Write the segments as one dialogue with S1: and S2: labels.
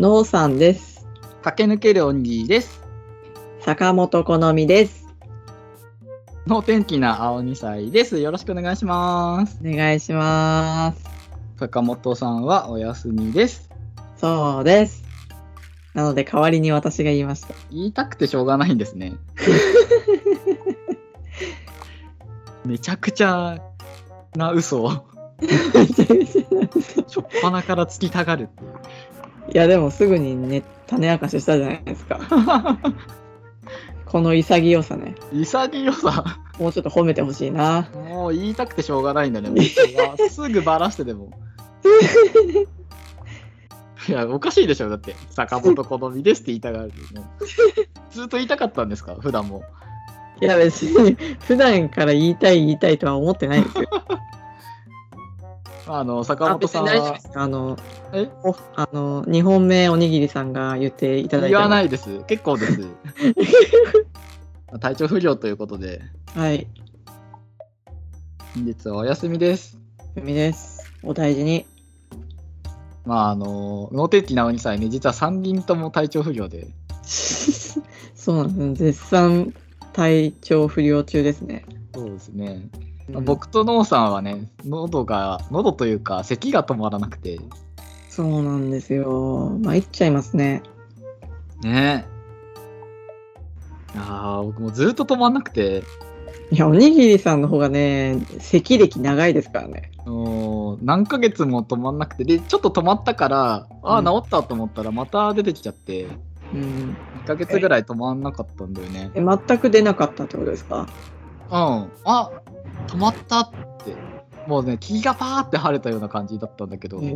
S1: のうさんです。
S2: 駆け抜けるオンギーです。
S1: 坂本好みです。
S2: の天気な青2歳です。よろしくお願いします。
S1: お願いします。
S2: 坂本さんはお休みです。
S1: そうです。なので代わりに私が言いました。
S2: 言いたくてしょうがないんですね。めちゃくちゃな嘘をしょっぱなからつきたがるっていう。
S1: いやでもすぐにね種明かししたじゃないですか。この潔さね。
S2: 潔さ？
S1: もうちょっと褒めてほしいな。
S2: もう言いたくてしょうがないんだね。僕はすぐバラしてでも。いや、おかしいでしょ。だって、坂本好みですって言いたがるの。ずっと言いたかったんですか？普段も。
S1: いや別に普段から言いたい言いたいとは思ってないですよ。
S2: あの、坂
S1: あ
S2: 本さんは。
S1: あの、
S2: え？
S1: おあの2本目おにぎりさんが言っていただいて
S2: 言
S1: も
S2: わないです。結構です。体調不良ということで、
S1: はい。
S2: 本日はお休みです。
S1: ふみです。お大事に。
S2: まあ、あの、脳天気なお2歳ね、実は3人とも体調不良で、
S1: そうなんですね。絶賛体調不良中ですね。
S2: そうですね。
S1: うん
S2: 僕とノーさんはね、喉が、喉というか、咳が止まらなくて、
S1: そうなんですよ。参っちゃいますね。
S2: ねああ、僕もずっと止まんなくて、
S1: いや、おにぎりさんの方がね、咳歴長いですからね。
S2: もう何ヶ月も止まんなくて、で、ちょっと止まったから、ああ、
S1: うん
S2: 治ったと思ったら、また出てきちゃって、
S1: うん。
S2: 1ヶ月ぐらい止まんなかったんだよね。
S1: え、全く出なかったってことですか？
S2: うん。あ止まったって。もうね、気がパーって晴れたような感じだったんだけど、もの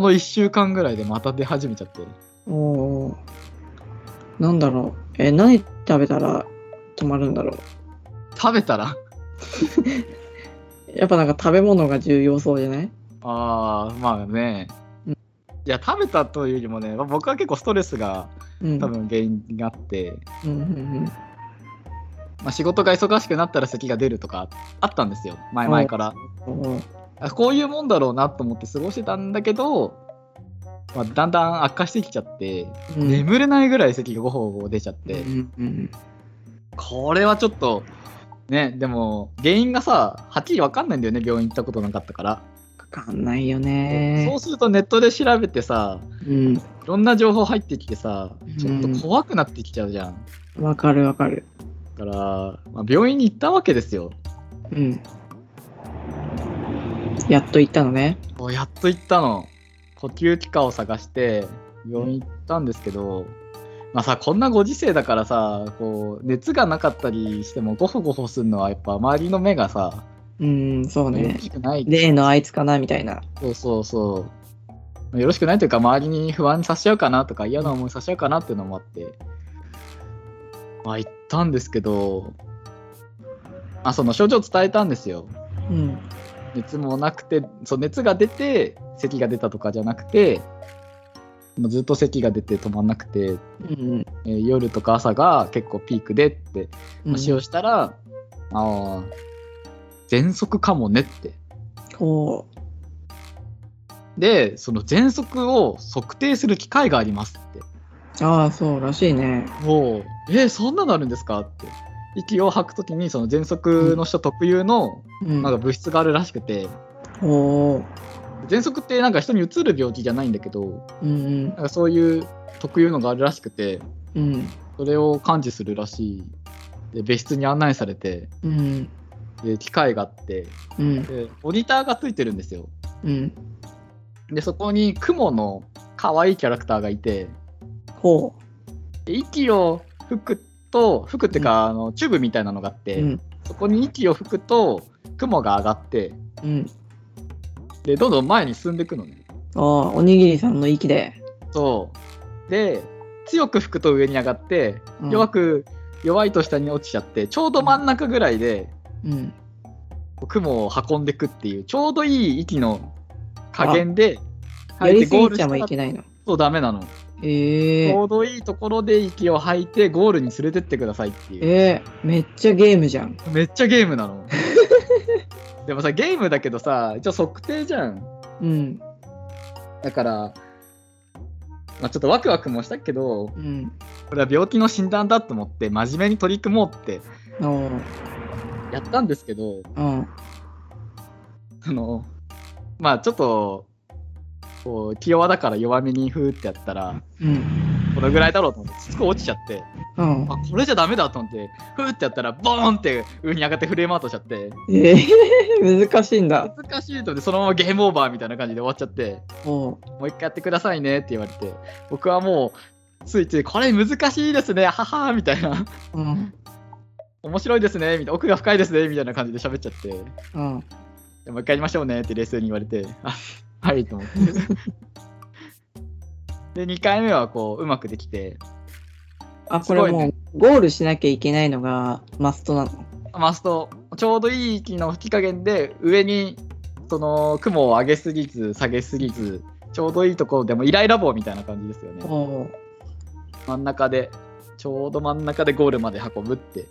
S2: の1週間ぐらいでまた出始めちゃって。
S1: ー。おーなんだろう。え、何食べたら止まるんだろう。
S2: 食べたら？
S1: やっぱなんか食べ物が重要そうじゃない？
S2: ああ、まあね。
S1: うん
S2: いや、食べたというよりもね、まあ僕は結構ストレスが
S1: うん。
S2: 多分原因があって、
S1: うんうん
S2: まあ、仕事が忙しくなったら咳が出るとかあったんですよ、前々から。
S1: うん。
S2: あこういうもんだろうなと思って過ごしてたんだけど、まあ、だんだん悪化してきちゃって、
S1: うん
S2: 眠れないぐらい咳がごほごほ出ちゃって、
S1: うんうん
S2: これはちょっと、ね、でも原因がさ、はっきりわかんないんだよね、病院行ったことなかったから。
S1: わかんないよ
S2: そう
S1: ね。
S2: するとネットで調べてさ、
S1: うん。
S2: いろんな情報入ってきてさ、ちょっ
S1: うん
S2: と怖くなってきちゃうじゃん。
S1: わかるわかる。
S2: だから、まあ、病院に行ったわけですよ。
S1: うん。やっと行ったのね。
S2: やっと行ったの。呼吸器科を探して病院行ったんですけど、まあさ、こんなご時世だからさ、こう、熱がなかったりしても、ごほごほするのはやっぱ周りの目がさ、
S1: うん、そう
S2: よ
S1: ね
S2: ろ。しくない。
S1: 例のあいつかなみたいな。
S2: そうそうそう。よろしくないというか、周りに不安にさせちゃうかなとか、嫌な思いさせちゃうかなっていうのもあって、まあ行ったんですけど、あ、その症状伝えたんですよ。
S1: うん。
S2: 熱もなくて、そう熱が出て、咳が出たとかじゃなくて、もうずっと咳が出て止まんなくて、
S1: うん。
S2: えー夜とか朝が結構ピークでって話をしたら、ああ、喘息かもねって。
S1: こ
S2: で、その喘息を測定する機械がありますって。
S1: う。ああ、そうらしいね。
S2: もう、えーそんなのあるんですか？って。息を吐くときに、その喘息の人特有の
S1: うん。
S2: なんか物質があるらしくて、
S1: おー
S2: 喘息ってなんか人にうつる病気じゃないんだけど、
S1: うん
S2: なんかそういう特有のがあるらしくて、
S1: うん。うん。
S2: それを感知するらしい。で、別室に案内されて、
S1: うん。
S2: で、機械があって、
S1: うん。
S2: で、モニターがついてるんですよ。
S1: うん。
S2: で、そこに雲の可愛いキャラクターがいて、
S1: ほ
S2: で息を吹くと、吹くっていうか、あの、チューブみたいなのがあっ
S1: う。
S2: て、
S1: うん。
S2: そこに息を吹くと、雲が上がって、
S1: うん。
S2: で、どんどん前に進んでいくのね。
S1: ああ、おにぎりさんの息で。
S2: そう。で、強く吹くと上に上がって、
S1: うん
S2: 弱く、弱いと下に落ちちゃって、ちょうど真ん中ぐらいで、
S1: うん。
S2: 雲を運んでいくっていう、ちょうどいい息の加減で、
S1: やりすぎちゃいけないの。
S2: そうダメなの。
S1: ええ
S2: ちょうどいいところで息を吐いて、ゴールに連れてってくださいっていう。
S1: えー、めっちゃゲームじゃん。
S2: めっちゃゲームなの。でもさ、ゲームだけどさ、一応測定じゃん。
S1: うん。
S2: だから、まあ、ちょっとワクワクもしたけど、
S1: うん。
S2: これは病気の診断だと思って、真面目に取り組もうってやったんですけど、
S1: うん。
S2: あの、まあちょっと、こう、気弱だから弱めにふーってやったら、
S1: うん。
S2: これぐらいだろうと思って、すごい落ちちゃって、
S1: うん
S2: あ、。これじゃダメだと思って、ふーってやったら、ボーンって上に上がってフレームアウトしちゃって、
S1: ええ 難しいんだ。
S2: 難しいと思って、そのままゲームオーバーみたいな感じで終わっちゃって、もう一回やってくださいねって言われて、僕はもう、ついつい、これ難しいですね、ははーみたいな、
S1: うん。
S2: 面白いですね、みたいな、奥が深いですね、みたいな感じで喋っちゃって、
S1: うん。
S2: でもう一回やりましょうねって冷静に言われて、あはいと思って。で、2回目はこう、うまくできて、
S1: あ、これもう、ゴールしなきゃいけないのがマストなの？
S2: マスト、ちょうどいい息の吹き加減で、上に、その、雲を上げすぎず、下げすぎず、ちょうどいいところでも、イライラ棒みたいな感じですよね。真ん中で、ちょうど真ん中でゴールまで運ぶって。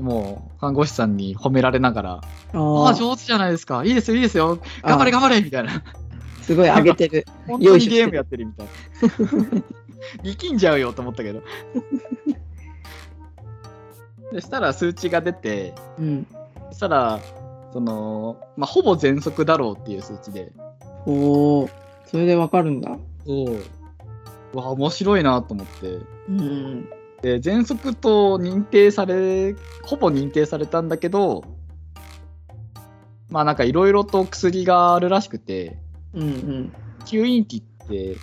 S2: もう、看護師さんに褒められながら、あ
S1: あ
S2: あ、上手じゃないですか。いいですよ、いいですよ。頑張れ、頑張れみたいな。
S1: すごい上げてる。
S2: 本当にゲームやってるみたいな。力んじゃうよと思ったけど。でしたら数値が出て、
S1: うん。
S2: そしたら、その、まあ、ほぼ全速だろうっていう数値で、
S1: おお、それでわかるんだ。
S2: うわ、面白いなと思って。
S1: うん。
S2: で、全速と認定され、ほぼ認定されたんだけど、まあなんかいろいろと薬があるらしくて、
S1: うんうん。
S2: 吸引器って、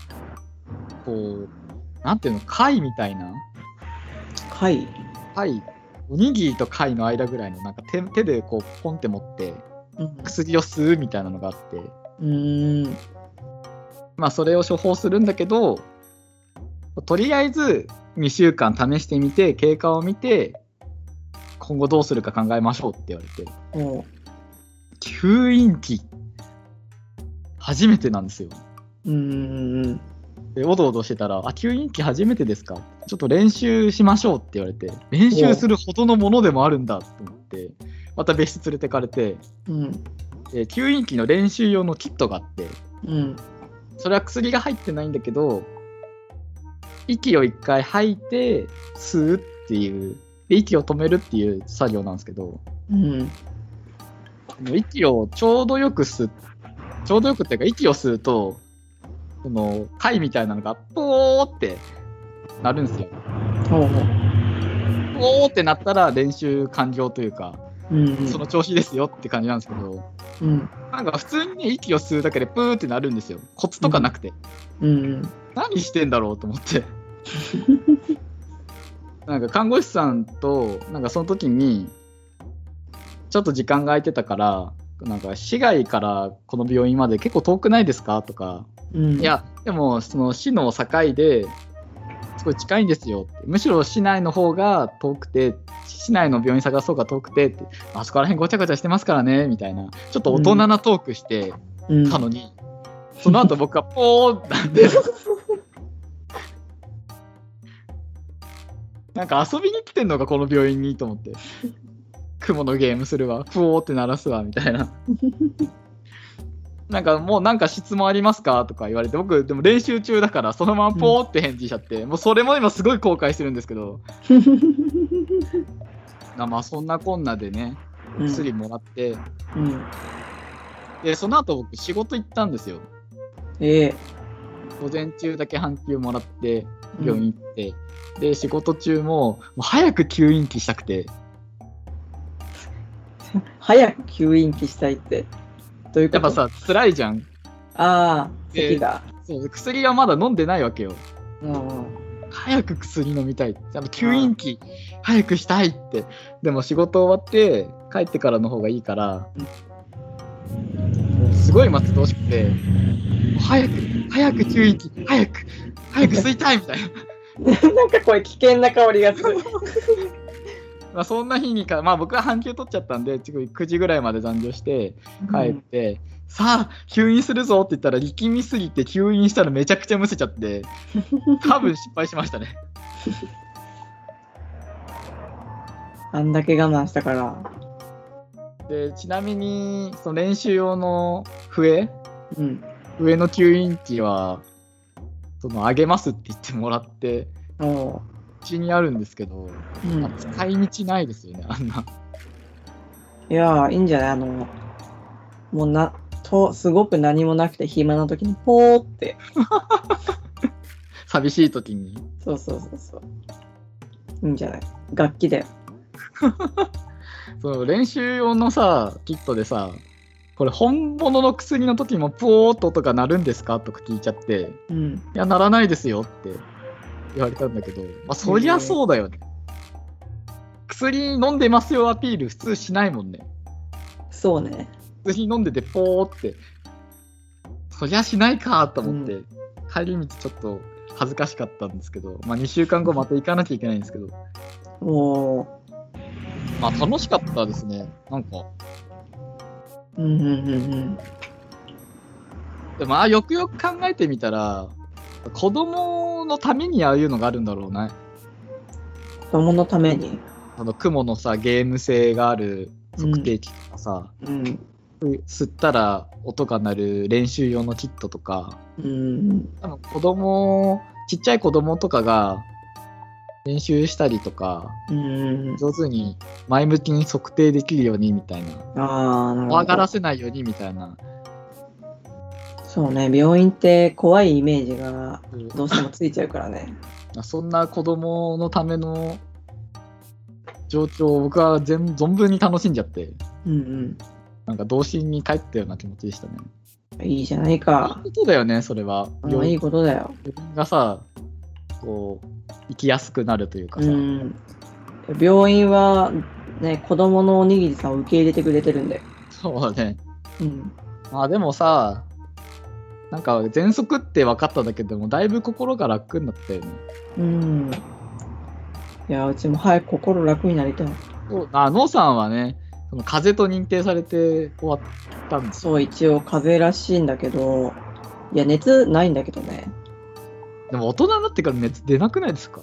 S2: こう、なんていうの、貝みたいな、
S1: 貝？
S2: 貝、おにぎりと貝の間ぐらいの、なんか手手でこう、ポンって持って、
S1: うん。
S2: 薬を吸うみたいなのがあって、
S1: うーん。
S2: まあそれを処方するんだけど、とりあえず2週間試してみて、経過を見て、今後どうするか考えましょうって言われて、吸引器、初めてなんですよ。
S1: うんうん
S2: で、おどおどしてたら、あ、吸引器初めてですかちょっと練習しましょうって言われて、練習するほどのものでもあるんだと思って、また別室連れてかれて、
S1: うん。
S2: で吸引器の練習用のキットがあって、
S1: うん。
S2: それは薬が入ってないんだけど、息を一回吐いて、吸うっていう、で息を止めるっていう作業なんですけど、
S1: うん。
S2: 息をちょうどよく吸う、ちょうどよくっていうか、息を吸うと、その貝みたいなのが、ポーってなるんですよ。
S1: ほうほう。
S2: ポーってなったら練習完了というか、
S1: うんうん。
S2: その調子ですよって感じなんですけど、
S1: うん。
S2: なんか普通にね、息を吸うだけでプーってなるんですよ。コツとかなくて。
S1: うん。
S2: 何してんだろうと思って。なんか看護師さんと、なんかその時に、ちょっと時間が空いてたから、なんか市外からこの病院まで結構遠くないですか？とか、
S1: うん。
S2: い、や、でもその市の境で、すごい近いんですよって。むしろ市内の方が遠くて、市内の病院探そうが遠くてって、あそこら辺ごちゃごちゃしてますからね、みたいな、ちょっと大人なトークして
S1: うん。
S2: たのに、その後僕はポーなんで、なんか遊びに来てんのか、この病院にと思って。雲のゲームするわ、ふおーって鳴らすわ、みたいな。なんかもうなんか質問ありますかとか言われて、僕でも練習中だからそのままポーって返事しちゃって、もうそれも今すごい後悔してるんですけど、まあそんなこんなでね、
S1: うん。
S2: 薬もらって、
S1: うん。
S2: で、その後僕仕事行ったんですよ。
S1: ええ。
S2: 午前中だけ半休もらって病院行って、で仕事中ももう早く吸引器したくて
S1: 早く吸引器したいって。どういうこと？
S2: やっぱさ辛いじゃん
S1: ああ、
S2: で
S1: 咳が。
S2: そう薬はまだ飲んでないわけよ
S1: うんうん。
S2: 早く薬飲みたい吸引器早くしたいってでも仕事終わって帰ってからの方がいいから、もうすごい待ち遠しくて早く早く吸引器早く早く吸いたいみたいな
S1: なんかこれ危険な香りがする。
S2: まあそんな日にか、まあ僕は半休取っちゃったんで、ちょ9時ぐらいまで残業して帰って、さあ、吸引するぞって言ったら力みすぎて吸引したらめちゃくちゃむせちゃって、多分失敗しましたね。
S1: あんだけ我慢したから。
S2: で、ちなみに、その練習用の笛
S1: うん。
S2: 笛の吸引器は、そそのあげますって言ってもらって、
S1: おう
S2: うちにあるんですけど、
S1: うん
S2: まあ使い道ないですよね、あんな。
S1: いやー、いいんじゃない？あの、もうな、と、すごく何もなくて暇な時に、ポーって。
S2: 寂しい時に？
S1: そうそうそうそう。いいんじゃない？楽器だよ。
S2: その練習用のさ、キットでさ、これ本物の薬の時もポーっと音が鳴るんですか？とか聞いちゃって、
S1: うん。
S2: いや、鳴らないですよって言われたんだけど、まあ、そりゃそうだよね。薬飲んでますよアピール普通しないもんね。
S1: そうね。
S2: 薬飲んでてポーって。そりゃしないかと思って、
S1: う
S2: 帰り道ちょっと恥ずかしかったんですけど、まあ2週間後また行かなきゃいけないんですけど、
S1: おー。
S2: まあ楽しかったですね。なんか、
S1: うんうんうん
S2: でもまあよくよく考えてみたら、子供のためにああいうのがあるんだろうね。
S1: 子供のために？
S2: あの雲のさ、ゲーム性がある測定器とかさ、
S1: うん。
S2: 吸ったら音が鳴る練習用のキットとか、
S1: うん。
S2: 多分子供、ちっちゃい子供とかが練習したりとか、
S1: うん。
S2: 上手に前向きに測定できるようにみたいな、怖がら
S1: ど。
S2: せないようにみたいな、
S1: そうね、病院って怖いイメージがどうしてもついちゃうからね。
S2: そんな子供のための状況を僕は全存分に楽しんじゃって、
S1: うん
S2: なんか童心に帰ったような気持ちでしたね。
S1: うん。いいじゃない
S2: いい
S1: か。
S2: ことだよね、それは。
S1: あいいことだよ。
S2: 自分がさ、こう、生きやすくなるというかさ、
S1: うん。病院はね、子供のおにぎりさんを受け入れてくれてるんだよ。
S2: そうだね。
S1: うん。
S2: まあでもさ、なんか喘息って分かっただけでもだいぶ心が楽になったよね。
S1: うん。いや、うちも早く心楽になりたい。
S2: そうあ、ノーさんはね、その風邪と認定されて終わったんですよ。
S1: そう、一応風邪らしいんだけど、いや、熱ないんだけどね。
S2: でも大人になってから熱出なくないですか？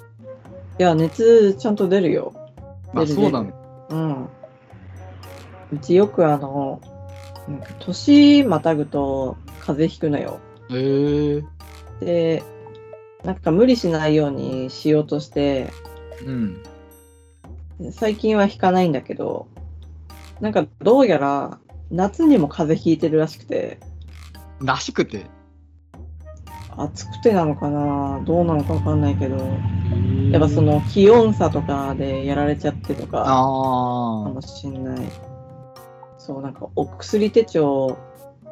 S1: いや、熱ちゃんと出るよ。
S2: あ、
S1: 出る
S2: そうなの？
S1: うん。うちよくあの、年またぐと風邪ひくのよ。
S2: へえ
S1: で、なんか無理しないようにしようとして、
S2: うん。
S1: 最近はひかないんだけど、なんかどうやら夏にも風邪ひいてるらしくて、
S2: らしくて？
S1: 暑くてなのかな？どうなのかわかんないけど、やっぱその気温差とかでやられちゃってとか、か
S2: あ
S1: もしんない。そう、なんかお薬手帳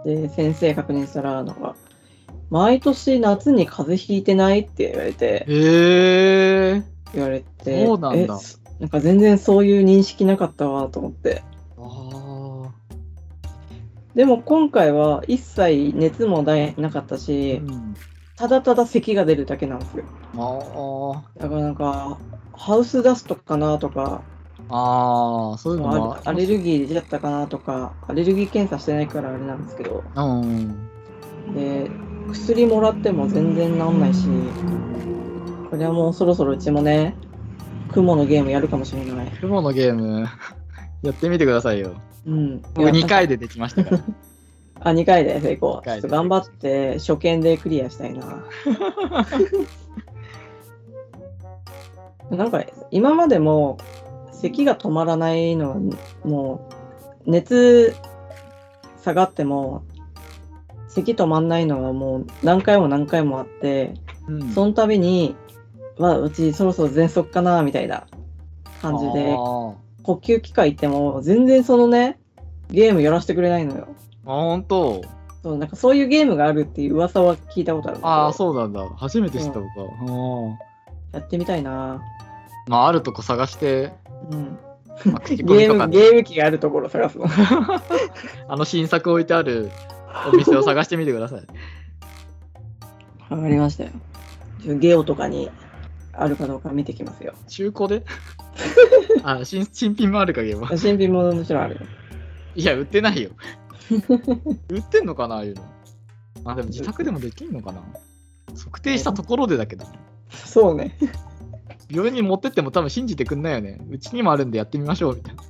S1: で先生確認したら、なんか、毎年夏に風邪ひいてないって言われて
S2: あ。、へえ
S1: 言われて、
S2: そうなんだ
S1: なんか全然そういう認識なかったわと思って。
S2: あ
S1: でも今回は一切熱もなかった
S2: あ。
S1: し
S2: う、ん。
S1: ただただ咳が出るだけなんですよ。
S2: あ
S1: だからなんか、ハウスダストかなとか、
S2: あ。ああ、そういうのも
S1: アアレルギー出ちゃったかなとか、アレルギー検査してないからあれなんですけど、
S2: うん。
S1: で、薬もらっても全然治んないし、これはもうそろそろうちもね、雲のゲームやるかもしれない。
S2: 雲のゲーム、やってみてくださいよ。
S1: うん。
S2: 僕2
S1: いや
S2: 回でできましたから。
S1: あ、2回で成功。ちょっと頑張って初見でクリアしたいな。なんか今までも咳が止まらないのはもう熱下がっても咳止まんないのはもう何回も何回もあって、
S2: うん
S1: その度に、まあ、うちそろそろ喘息かなみたいな感じで、
S2: あ
S1: 呼吸機械行っても全然そのね、ゲームやらせてくれないのよ。
S2: あ、本当。
S1: そう、なんかそういうゲームがあるっていう噂は聞いたことある
S2: ああ、そうなんだ。初めて知った僕は。
S1: やってみたいな。
S2: まあ、あるとこ探して、
S1: うん。
S2: まあ、口
S1: ゲーム、ゲーム機があるところ探すの。
S2: あの新作置いてあるお店を探してみてください。
S1: わかりましたよ。ゲオとかにあるかどうか見てきますよ。
S2: 中古で？あ新、新品もあるかゲームは。
S1: 新品ももちろんあるよ。
S2: いや、売ってないよ。売ってんのかな、ああいうの。あ、でも自宅でもできんのかな。測定したところでだけど、
S1: そうね。
S2: 病院に持ってっても多分信じてくんないよね。うちにもあるんでやってみましょう、みたいな。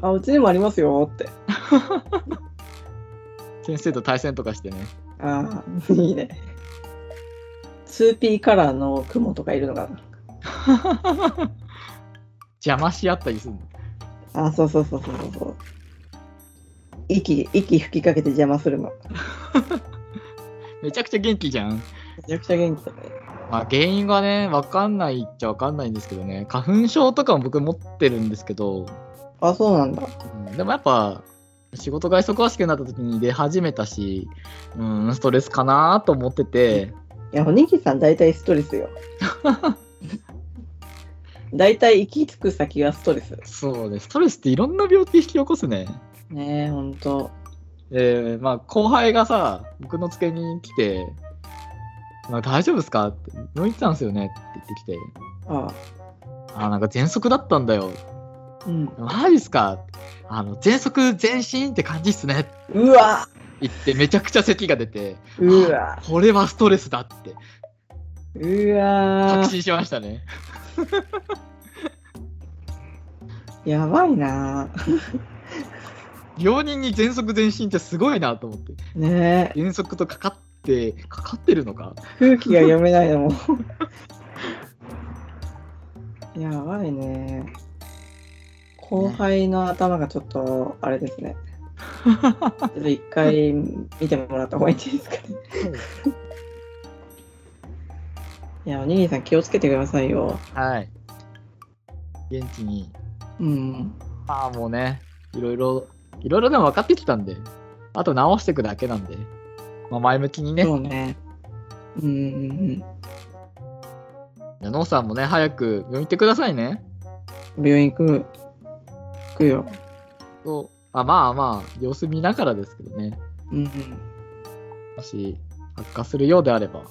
S1: あ、うちにもありますよって。
S2: 先生と対戦とかしてね。
S1: ああ、いいね。2P カラーの雲とかいるのか
S2: 邪魔し合ったりするの。
S1: なあ、そうそうそうそうそうそう。息、息吹きかけて邪魔するの。
S2: めちゃくちゃ元気じゃん。
S1: めちゃくちゃ元気だね。
S2: まあ原因がね、わかんないっちゃわかんないんですけどね、花粉症とかも僕持ってるんですけど、
S1: あ、そうなんだ。
S2: うんでもやっぱ、仕事が忙しくなった時に出始めたし、うん、ストレスかなと思ってて、
S1: いや、おにぎさん大体ストレスよ。大体行き着く先がストレス。
S2: そうね、ストレスっていろんな病気引き起こすね。
S1: ねえ、ほんと。
S2: えー、まあ後輩がさ、僕の机に来て、まあ、大丈夫ですか？って、病院行ってたんですよね？って言ってきて、
S1: ああ。
S2: あ、なんか喘息だったんだよ。
S1: うん。
S2: マジっすか？あの、喘息全身って感じっすね
S1: うわ
S2: 言って、めちゃくちゃ咳が出て、
S1: うわ
S2: これはストレスだって
S1: うわ
S2: 確信しましたね。
S1: やばいな
S2: 病人に喘息全身ってすごいなと思って。
S1: ねえ。
S2: 喘息とかかって、かかってるのか？
S1: 空気が読めないのも。やばいね。後輩の頭がちょっと、あれですね。ちょっと一回見てもらった方がいいんですかね。いや、おにぎりさん気をつけてくださいよ。
S2: はい。現地に、
S1: うん。
S2: まあもうね、いろいろ、いろいろでも分かってきたんで、あと直していくだけなんで、まあ前向きにね、
S1: そうね。うんうん
S2: ノーさんもね、早く病院行ってくださいね。
S1: うん。病院行く。行くよ。
S2: そうあまあまあ、様子見ながらですけどね、
S1: うん
S2: もし悪化するようであれば、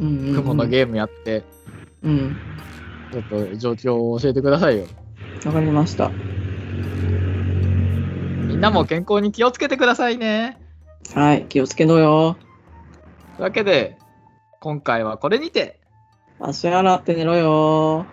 S1: うん。うんうんうん
S2: 雲のゲームやって、
S1: うん。
S2: ちょっと状況を教えてくださいよ。
S1: わかりました。
S2: みんなも健康に気をつけてくださいね。
S1: はい、気をつけろよ。
S2: というわけで、今回はこれにて、
S1: 足洗って寝ろよ。